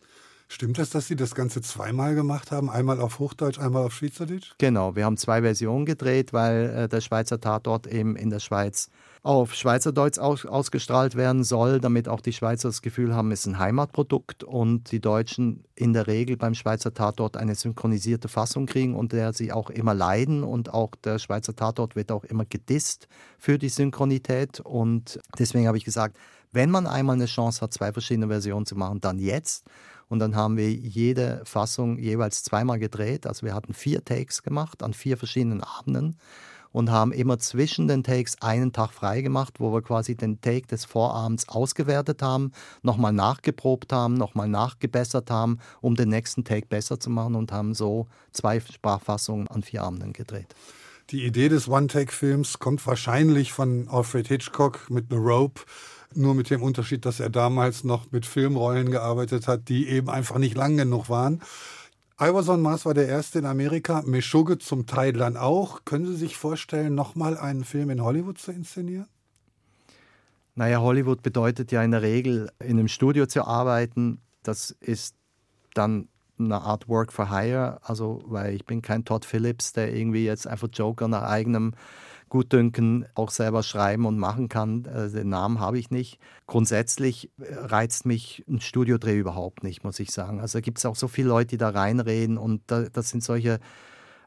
Stimmt das, dass Sie das Ganze zweimal gemacht haben? Einmal auf Hochdeutsch, einmal auf Schweizerdeutsch? Genau, wir haben zwei Versionen gedreht, weil äh, der Schweizer Tatort eben in der Schweiz auf Schweizerdeutsch aus, ausgestrahlt werden soll, damit auch die Schweizer das Gefühl haben, es ist ein Heimatprodukt und die Deutschen in der Regel beim Schweizer Tatort eine synchronisierte Fassung kriegen und der sie auch immer leiden und auch der Schweizer Tatort wird auch immer gedisst für die Synchronität und deswegen habe ich gesagt, wenn man einmal eine Chance hat, zwei verschiedene Versionen zu machen, dann jetzt. Und dann haben wir jede Fassung jeweils zweimal gedreht. Also wir hatten vier Takes gemacht an vier verschiedenen Abenden und haben immer zwischen den Takes einen Tag frei gemacht, wo wir quasi den Take des Vorabends ausgewertet haben, nochmal nachgeprobt haben, nochmal nachgebessert haben, um den nächsten Take besser zu machen und haben so zwei Sprachfassungen an vier Abenden gedreht. Die Idee des One-Take-Films kommt wahrscheinlich von Alfred Hitchcock mit The Rope, nur mit dem Unterschied, dass er damals noch mit Filmrollen gearbeitet hat, die eben einfach nicht lang genug waren. Iverson Mars war der erste in Amerika, Meshuggah zum Teil dann auch. Können Sie sich vorstellen, nochmal einen Film in Hollywood zu inszenieren? Naja, Hollywood bedeutet ja in der Regel, in einem Studio zu arbeiten. Das ist dann eine Art Work for Hire. Also, weil ich bin kein Todd Phillips, der irgendwie jetzt einfach Joker nach eigenem Gutdünken auch selber schreiben und machen kann. Äh, den Namen habe ich nicht. Grundsätzlich äh, reizt mich ein Studiodreh überhaupt nicht, muss ich sagen. Also gibt es auch so viele Leute, die da reinreden und da, das sind solche,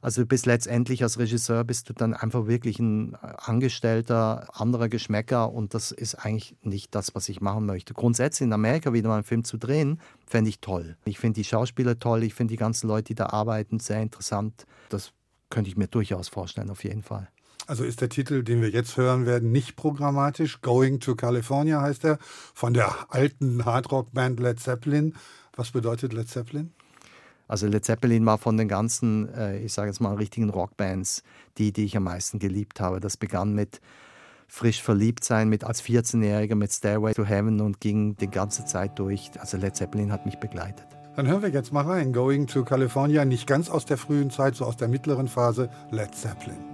also bis letztendlich als Regisseur bist du dann einfach wirklich ein Angestellter anderer Geschmäcker und das ist eigentlich nicht das, was ich machen möchte. Grundsätzlich in Amerika wieder mal einen Film zu drehen, fände ich toll. Ich finde die Schauspieler toll, ich finde die ganzen Leute, die da arbeiten, sehr interessant. Das könnte ich mir durchaus vorstellen, auf jeden Fall. Also ist der Titel, den wir jetzt hören werden, nicht programmatisch. Going to California heißt er, von der alten Hardrock-Band Led Zeppelin. Was bedeutet Led Zeppelin? Also Led Zeppelin war von den ganzen, äh, ich sage jetzt mal, richtigen Rockbands die, die ich am meisten geliebt habe. Das begann mit frisch verliebt sein, mit als 14-Jähriger mit Stairway to Heaven und ging die ganze Zeit durch. Also Led Zeppelin hat mich begleitet. Dann hören wir jetzt mal rein. Going to California, nicht ganz aus der frühen Zeit, so aus der mittleren Phase, Led Zeppelin.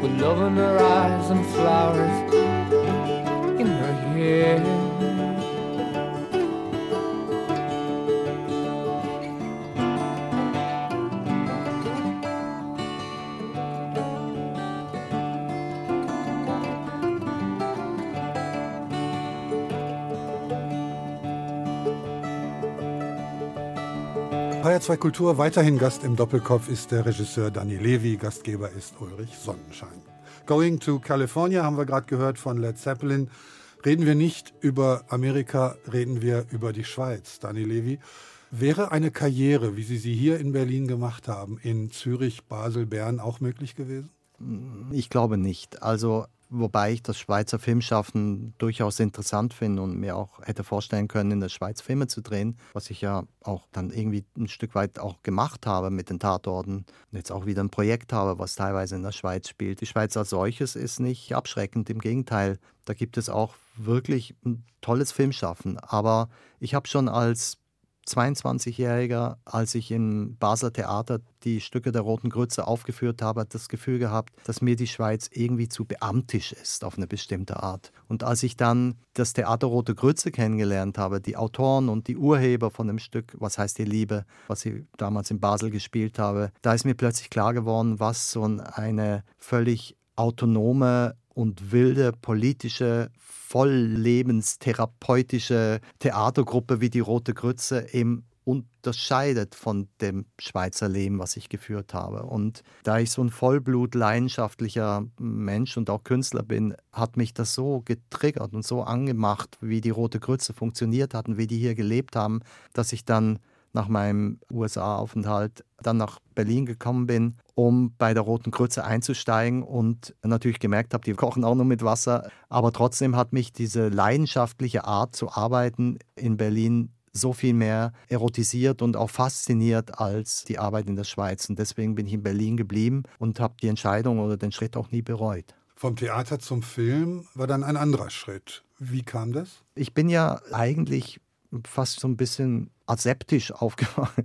with love in her eyes and flowers in her hair. HR2 Kultur, weiterhin Gast im Doppelkopf ist der Regisseur Danny Levy, Gastgeber ist Ulrich Sonnenschein. Going to California haben wir gerade gehört von Led Zeppelin. Reden wir nicht über Amerika, reden wir über die Schweiz, Danny Levy. Wäre eine Karriere, wie Sie sie hier in Berlin gemacht haben, in Zürich, Basel, Bern auch möglich gewesen? Ich glaube nicht. Also wobei ich das Schweizer Filmschaffen durchaus interessant finde und mir auch hätte vorstellen können, in der Schweiz Filme zu drehen, was ich ja auch dann irgendwie ein Stück weit auch gemacht habe mit den Tatorten. Und jetzt auch wieder ein Projekt habe, was teilweise in der Schweiz spielt. Die Schweiz als solches ist nicht abschreckend, im Gegenteil, da gibt es auch wirklich ein tolles Filmschaffen, aber ich habe schon als 22-Jähriger, als ich im Basler Theater die Stücke der Roten Grütze aufgeführt habe, das Gefühl gehabt, dass mir die Schweiz irgendwie zu beamtisch ist auf eine bestimmte Art. Und als ich dann das Theater Rote Grütze kennengelernt habe, die Autoren und die Urheber von dem Stück Was heißt die Liebe, was ich damals in Basel gespielt habe, da ist mir plötzlich klar geworden, was so eine völlig autonome und wilde politische volllebenstherapeutische Theatergruppe wie die Rote Grütze eben unterscheidet von dem Schweizer Leben, was ich geführt habe. Und da ich so ein Vollblut leidenschaftlicher Mensch und auch Künstler bin, hat mich das so getriggert und so angemacht, wie die Rote Grütze funktioniert hat und wie die hier gelebt haben, dass ich dann nach meinem USA-Aufenthalt dann nach Berlin gekommen bin, um bei der Roten Kreuze einzusteigen und natürlich gemerkt habe, die kochen auch nur mit Wasser. Aber trotzdem hat mich diese leidenschaftliche Art zu arbeiten in Berlin so viel mehr erotisiert und auch fasziniert als die Arbeit in der Schweiz. Und deswegen bin ich in Berlin geblieben und habe die Entscheidung oder den Schritt auch nie bereut. Vom Theater zum Film war dann ein anderer Schritt. Wie kam das? Ich bin ja eigentlich fast so ein bisschen aseptisch [laughs] aufgewacht.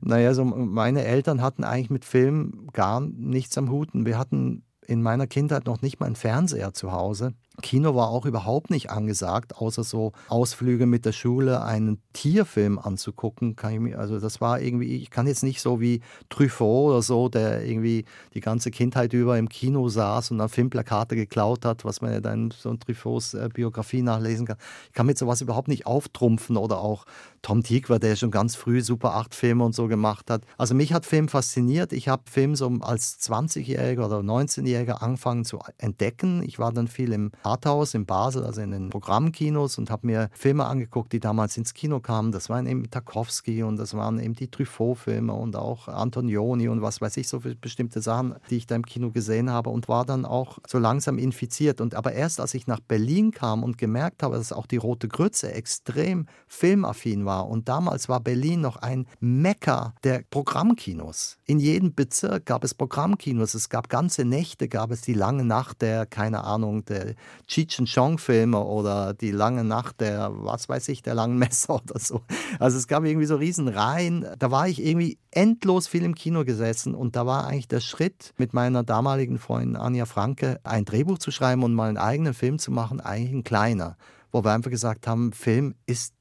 Naja, so meine Eltern hatten eigentlich mit Film gar nichts am Hut. Wir hatten in meiner Kindheit noch nicht mal einen Fernseher zu Hause. Kino war auch überhaupt nicht angesagt, außer so Ausflüge mit der Schule, einen Tierfilm anzugucken. Mir, also das war irgendwie, ich kann jetzt nicht so wie Truffaut oder so, der irgendwie die ganze Kindheit über im Kino saß und dann Filmplakate geklaut hat, was man ja dann so in Truffauts äh, Biografie nachlesen kann. Ich kann mit sowas überhaupt nicht auftrumpfen oder auch Tom Tykwer, der schon ganz früh Super 8 Filme und so gemacht hat. Also mich hat Film fasziniert. Ich habe Film so als 20-Jähriger oder 19-Jähriger angefangen zu entdecken. Ich war dann viel im Arthouse in Basel, also in den Programmkinos und habe mir Filme angeguckt, die damals ins Kino kamen. Das waren eben Tarkovsky und das waren eben die Truffaut-Filme und auch Antonioni und was weiß ich, so bestimmte Sachen, die ich da im Kino gesehen habe und war dann auch so langsam infiziert. Und aber erst als ich nach Berlin kam und gemerkt habe, dass auch die Rote Grütze extrem filmaffin war und damals war Berlin noch ein Mekka der Programmkinos. In jedem Bezirk gab es Programmkinos. Es gab ganze Nächte, gab es die lange Nacht der, keine Ahnung, der Cheech and Chong Filme oder die lange Nacht der, was weiß ich, der langen Messer [laughs] oder so. Also es gab irgendwie so riesen Reihen. Da war ich irgendwie endlos viel im Kino gesessen und da war eigentlich der Schritt mit meiner damaligen Freundin Anja Franke ein Drehbuch zu schreiben und mal einen eigenen Film zu machen, eigentlich ein kleiner, wo wir einfach gesagt haben, Film ist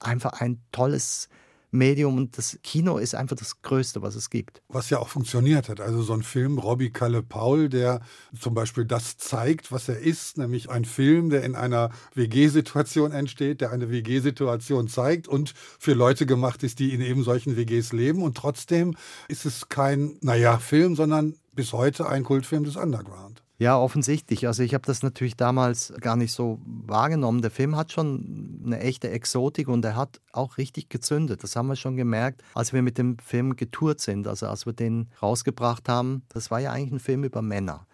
einfach ein tolles Medium und das Kino ist einfach das Größte, was es gibt. Was ja auch funktioniert hat. Also so ein Film, Robbie Kalle Paul, der zum Beispiel das zeigt, was er ist, nämlich ein Film, der in einer WG-Situation entsteht, der eine WG-Situation zeigt und für Leute gemacht ist, die in eben solchen WGs leben. Und trotzdem ist es kein, naja, Film, sondern bis heute ein Kultfilm des Underground. Ja, offensichtlich. Also ich habe das natürlich damals gar nicht so wahrgenommen. Der Film hat schon eine echte Exotik und er hat auch richtig gezündet. Das haben wir schon gemerkt, als wir mit dem Film getourt sind. Also als wir den rausgebracht haben. Das war ja eigentlich ein Film über Männer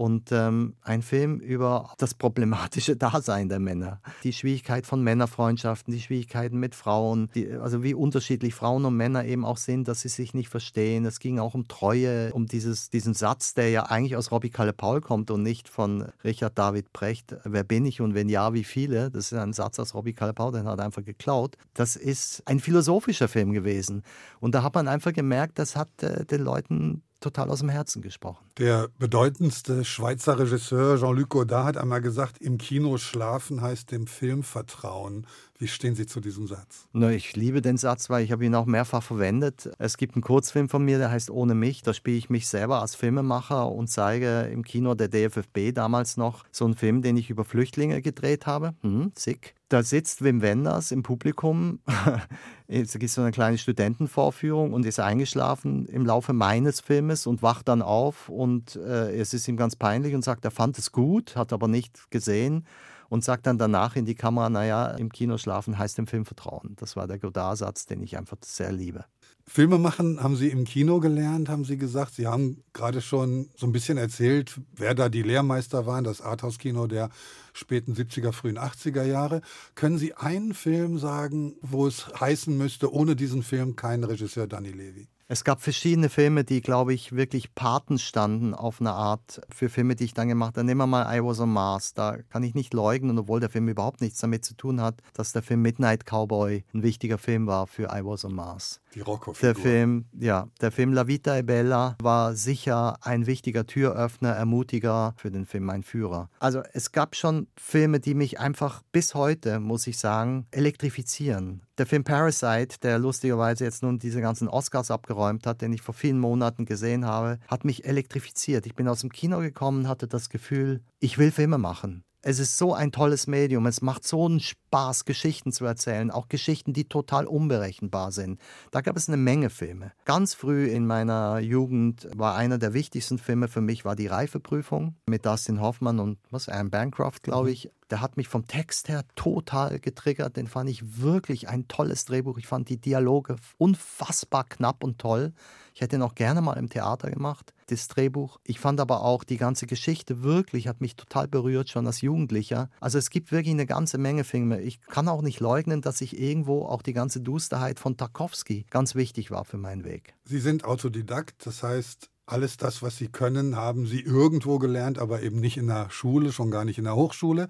und ähm, ein Film über das problematische [laughs] Dasein der Männer, die Schwierigkeit von Männerfreundschaften, die Schwierigkeiten mit Frauen, die, also wie unterschiedlich Frauen und Männer eben auch sind, dass sie sich nicht verstehen. Es ging auch um Treue, um dieses, diesen Satz, der ja eigentlich aus Robbie Kalle Paul kommt und nicht von Richard David Brecht. Wer bin ich und wenn ja, wie viele? Das ist ein Satz aus Robbie Kalle Paul, den hat er einfach geklaut. Das ist ein philosophischer Film gewesen und da hat man einfach gemerkt, das hat äh, den Leuten total aus dem Herzen gesprochen. Der bedeutendste Schweizer Regisseur Jean-Luc Godard hat einmal gesagt, im Kino schlafen heißt dem Film vertrauen. Wie stehen Sie zu diesem Satz? Na, ich liebe den Satz, weil ich habe ihn auch mehrfach verwendet. Es gibt einen Kurzfilm von mir, der heißt Ohne mich. Da spiele ich mich selber als Filmemacher und zeige im Kino der DFFB damals noch so einen Film, den ich über Flüchtlinge gedreht habe. Hm, sick. Da sitzt Wim Wenders im Publikum. [laughs] es gibt so eine kleine Studentenvorführung und ist eingeschlafen im Laufe meines Filmes und wacht dann auf und äh, es ist ihm ganz peinlich und sagt, er fand es gut, hat aber nicht gesehen und sagt dann danach in die Kamera, naja, im Kino schlafen heißt dem Film vertrauen. Das war der Godard-Satz, den ich einfach sehr liebe. Filme machen haben Sie im Kino gelernt, haben Sie gesagt. Sie haben gerade schon so ein bisschen erzählt, wer da die Lehrmeister waren, das Arthouse-Kino der späten 70er, frühen 80er Jahre. Können Sie einen Film sagen, wo es heißen müsste, ohne diesen Film kein Regisseur Danny Levy? Es gab verschiedene Filme, die, glaube ich, wirklich Paten standen auf eine Art für Filme, die ich dann gemacht habe. Nehmen wir mal I Was on Mars. Da kann ich nicht leugnen, obwohl der Film überhaupt nichts damit zu tun hat, dass der Film Midnight Cowboy ein wichtiger Film war für I Was on Mars. Die rocco Der Film, ja, der Film La Vita e Bella war sicher ein wichtiger Türöffner, Ermutiger für den Film Mein Führer. Also es gab schon Filme, die mich einfach bis heute, muss ich sagen, elektrifizieren. Der Film Parasite, der lustigerweise jetzt nun diese ganzen Oscars abgeräumt hat, den ich vor vielen Monaten gesehen habe, hat mich elektrifiziert. Ich bin aus dem Kino gekommen, hatte das Gefühl, ich will Filme machen. Es ist so ein tolles Medium. Es macht so einen Spaß, Geschichten zu erzählen. Auch Geschichten, die total unberechenbar sind. Da gab es eine Menge Filme. Ganz früh in meiner Jugend war einer der wichtigsten Filme für mich war die Reifeprüfung mit Dustin Hoffmann und was, Anne Bancroft, glaube mhm. ich. Der hat mich vom Text her total getriggert. Den fand ich wirklich ein tolles Drehbuch. Ich fand die Dialoge unfassbar knapp und toll. Ich hätte ihn auch gerne mal im Theater gemacht, das Drehbuch. Ich fand aber auch die ganze Geschichte wirklich, hat mich total berührt, schon als Jugendlicher. Also es gibt wirklich eine ganze Menge Filme. Ich kann auch nicht leugnen, dass ich irgendwo auch die ganze Dusterheit von Tarkovsky ganz wichtig war für meinen Weg. Sie sind Autodidakt, das heißt, alles das, was Sie können, haben Sie irgendwo gelernt, aber eben nicht in der Schule, schon gar nicht in der Hochschule.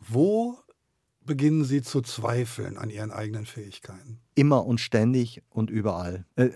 Wo beginnen Sie zu zweifeln an Ihren eigenen Fähigkeiten? Immer und ständig und überall. [laughs]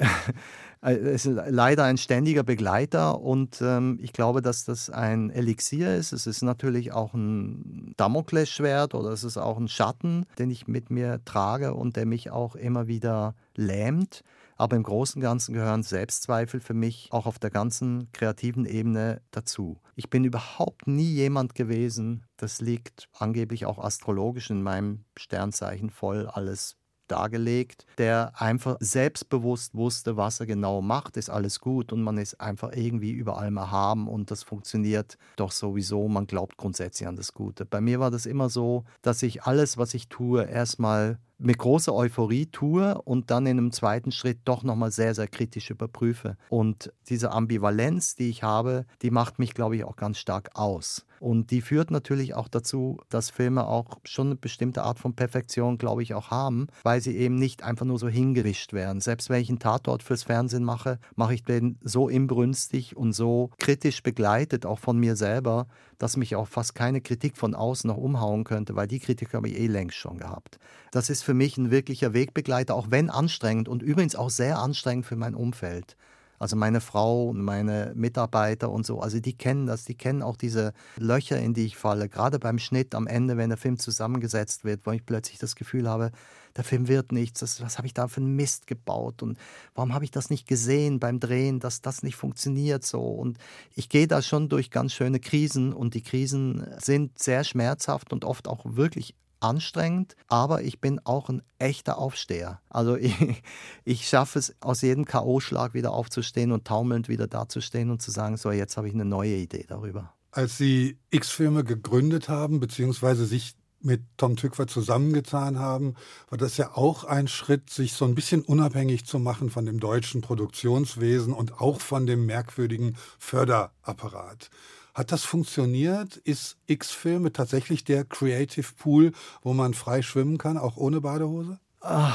Äh, es ist leider ein ständiger Begleiter und ähm, ich glaube, dass das ein Elixier ist. Es ist natürlich auch ein Damoklesschwert oder es ist auch ein Schatten, den ich mit mir trage und der mich auch immer wieder lähmt. Aber im Großen und Ganzen gehören Selbstzweifel für mich auch auf der ganzen kreativen Ebene dazu. Ich bin überhaupt nie jemand gewesen, das liegt angeblich auch astrologisch in meinem Sternzeichen voll alles dargelegt, der einfach selbstbewusst wusste, was er genau macht, ist alles gut und man ist einfach irgendwie überall mal haben und das funktioniert doch sowieso, man glaubt grundsätzlich an das Gute. Bei mir war das immer so, dass ich alles, was ich tue, erstmal mit großer Euphorie tue und dann in einem zweiten Schritt doch nochmal sehr, sehr kritisch überprüfe. Und diese Ambivalenz, die ich habe, die macht mich, glaube ich, auch ganz stark aus. Und die führt natürlich auch dazu, dass Filme auch schon eine bestimmte Art von Perfektion, glaube ich, auch haben, weil sie eben nicht einfach nur so hingewischt werden. Selbst wenn ich einen Tatort fürs Fernsehen mache, mache ich den so inbrünstig und so kritisch begleitet, auch von mir selber, dass mich auch fast keine Kritik von außen noch umhauen könnte, weil die Kritik habe ich eh längst schon gehabt. Das ist für mich ein wirklicher Wegbegleiter, auch wenn anstrengend und übrigens auch sehr anstrengend für mein Umfeld. Also meine Frau und meine Mitarbeiter und so, also die kennen das, die kennen auch diese Löcher, in die ich falle. Gerade beim Schnitt am Ende, wenn der Film zusammengesetzt wird, wo ich plötzlich das Gefühl habe, der Film wird nichts, das, was habe ich da für einen Mist gebaut und warum habe ich das nicht gesehen beim Drehen, dass das nicht funktioniert so. Und ich gehe da schon durch ganz schöne Krisen und die Krisen sind sehr schmerzhaft und oft auch wirklich anstrengend, aber ich bin auch ein echter Aufsteher. Also [laughs] ich, ich schaffe es, aus jedem K.O.-Schlag wieder aufzustehen und taumelnd wieder dazustehen und zu sagen, so, jetzt habe ich eine neue Idee darüber. Als Sie X-Filme gegründet haben, beziehungsweise sich mit Tom Tückwer zusammengetan haben, war das ja auch ein Schritt, sich so ein bisschen unabhängig zu machen von dem deutschen Produktionswesen und auch von dem merkwürdigen Förderapparat. Hat das funktioniert? Ist X-Filme tatsächlich der Creative Pool, wo man frei schwimmen kann, auch ohne Badehose? Ach,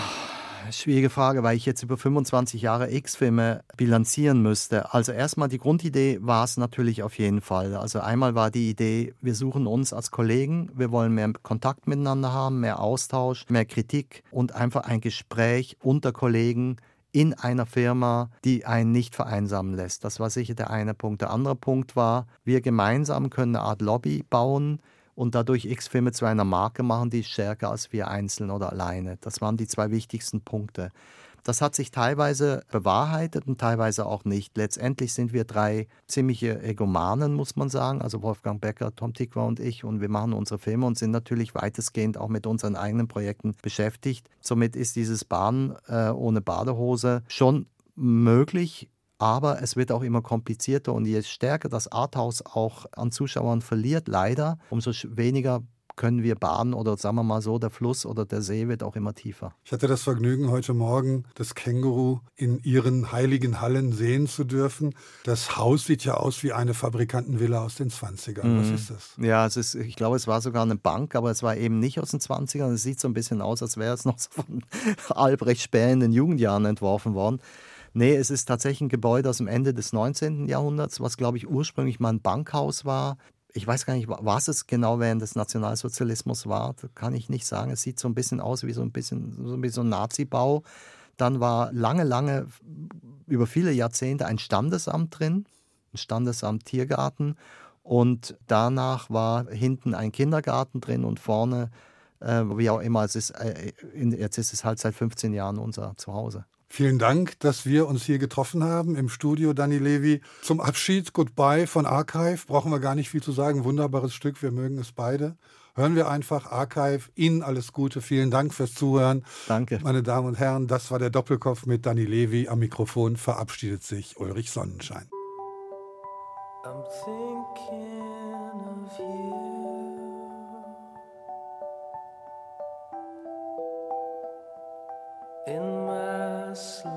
schwierige Frage, weil ich jetzt über 25 Jahre X-Filme bilanzieren müsste. Also erstmal die Grundidee war es natürlich auf jeden Fall. Also einmal war die Idee, wir suchen uns als Kollegen, wir wollen mehr Kontakt miteinander haben, mehr Austausch, mehr Kritik und einfach ein Gespräch unter Kollegen in einer Firma, die einen nicht vereinsamen lässt. Das war sicher der eine Punkt. Der andere Punkt war, wir gemeinsam können eine Art Lobby bauen und dadurch X-Filme zu einer Marke machen, die ist stärker als wir einzeln oder alleine. Das waren die zwei wichtigsten Punkte. Das hat sich teilweise bewahrheitet und teilweise auch nicht. Letztendlich sind wir drei ziemliche Egomanen, muss man sagen. Also Wolfgang Becker, Tom Tikwa und ich. Und wir machen unsere Filme und sind natürlich weitestgehend auch mit unseren eigenen Projekten beschäftigt. Somit ist dieses Bahn äh, ohne Badehose schon möglich. Aber es wird auch immer komplizierter und je stärker das Arthouse auch an Zuschauern verliert, leider, umso weniger können wir baden oder sagen wir mal so, der Fluss oder der See wird auch immer tiefer. Ich hatte das Vergnügen, heute Morgen das Känguru in ihren heiligen Hallen sehen zu dürfen. Das Haus sieht ja aus wie eine Fabrikantenvilla aus den 20ern. Mhm. Was ist das? Ja, es ist, ich glaube, es war sogar eine Bank, aber es war eben nicht aus den 20ern. Es sieht so ein bisschen aus, als wäre es noch so von [laughs] Albrecht Speer in den Jugendjahren entworfen worden. Nee, es ist tatsächlich ein Gebäude aus dem Ende des 19. Jahrhunderts, was, glaube ich, ursprünglich mal ein Bankhaus war ich weiß gar nicht, was es genau während des Nationalsozialismus war, kann ich nicht sagen. Es sieht so ein bisschen aus wie so ein bisschen wie so ein Nazi-Bau. Dann war lange, lange, über viele Jahrzehnte ein Standesamt drin, ein Standesamt Tiergarten. Und danach war hinten ein Kindergarten drin und vorne, äh, wie auch immer, es ist, äh, jetzt ist es halt seit 15 Jahren unser Zuhause. Vielen Dank, dass wir uns hier getroffen haben im Studio, Dani Levi. Zum Abschied, Goodbye von Archive, brauchen wir gar nicht viel zu sagen. Wunderbares Stück, wir mögen es beide. Hören wir einfach Archive. Ihnen alles Gute. Vielen Dank fürs Zuhören. Danke. Meine Damen und Herren, das war der Doppelkopf mit Dani Levi. Am Mikrofon verabschiedet sich Ulrich Sonnenschein. I'm thinking slide.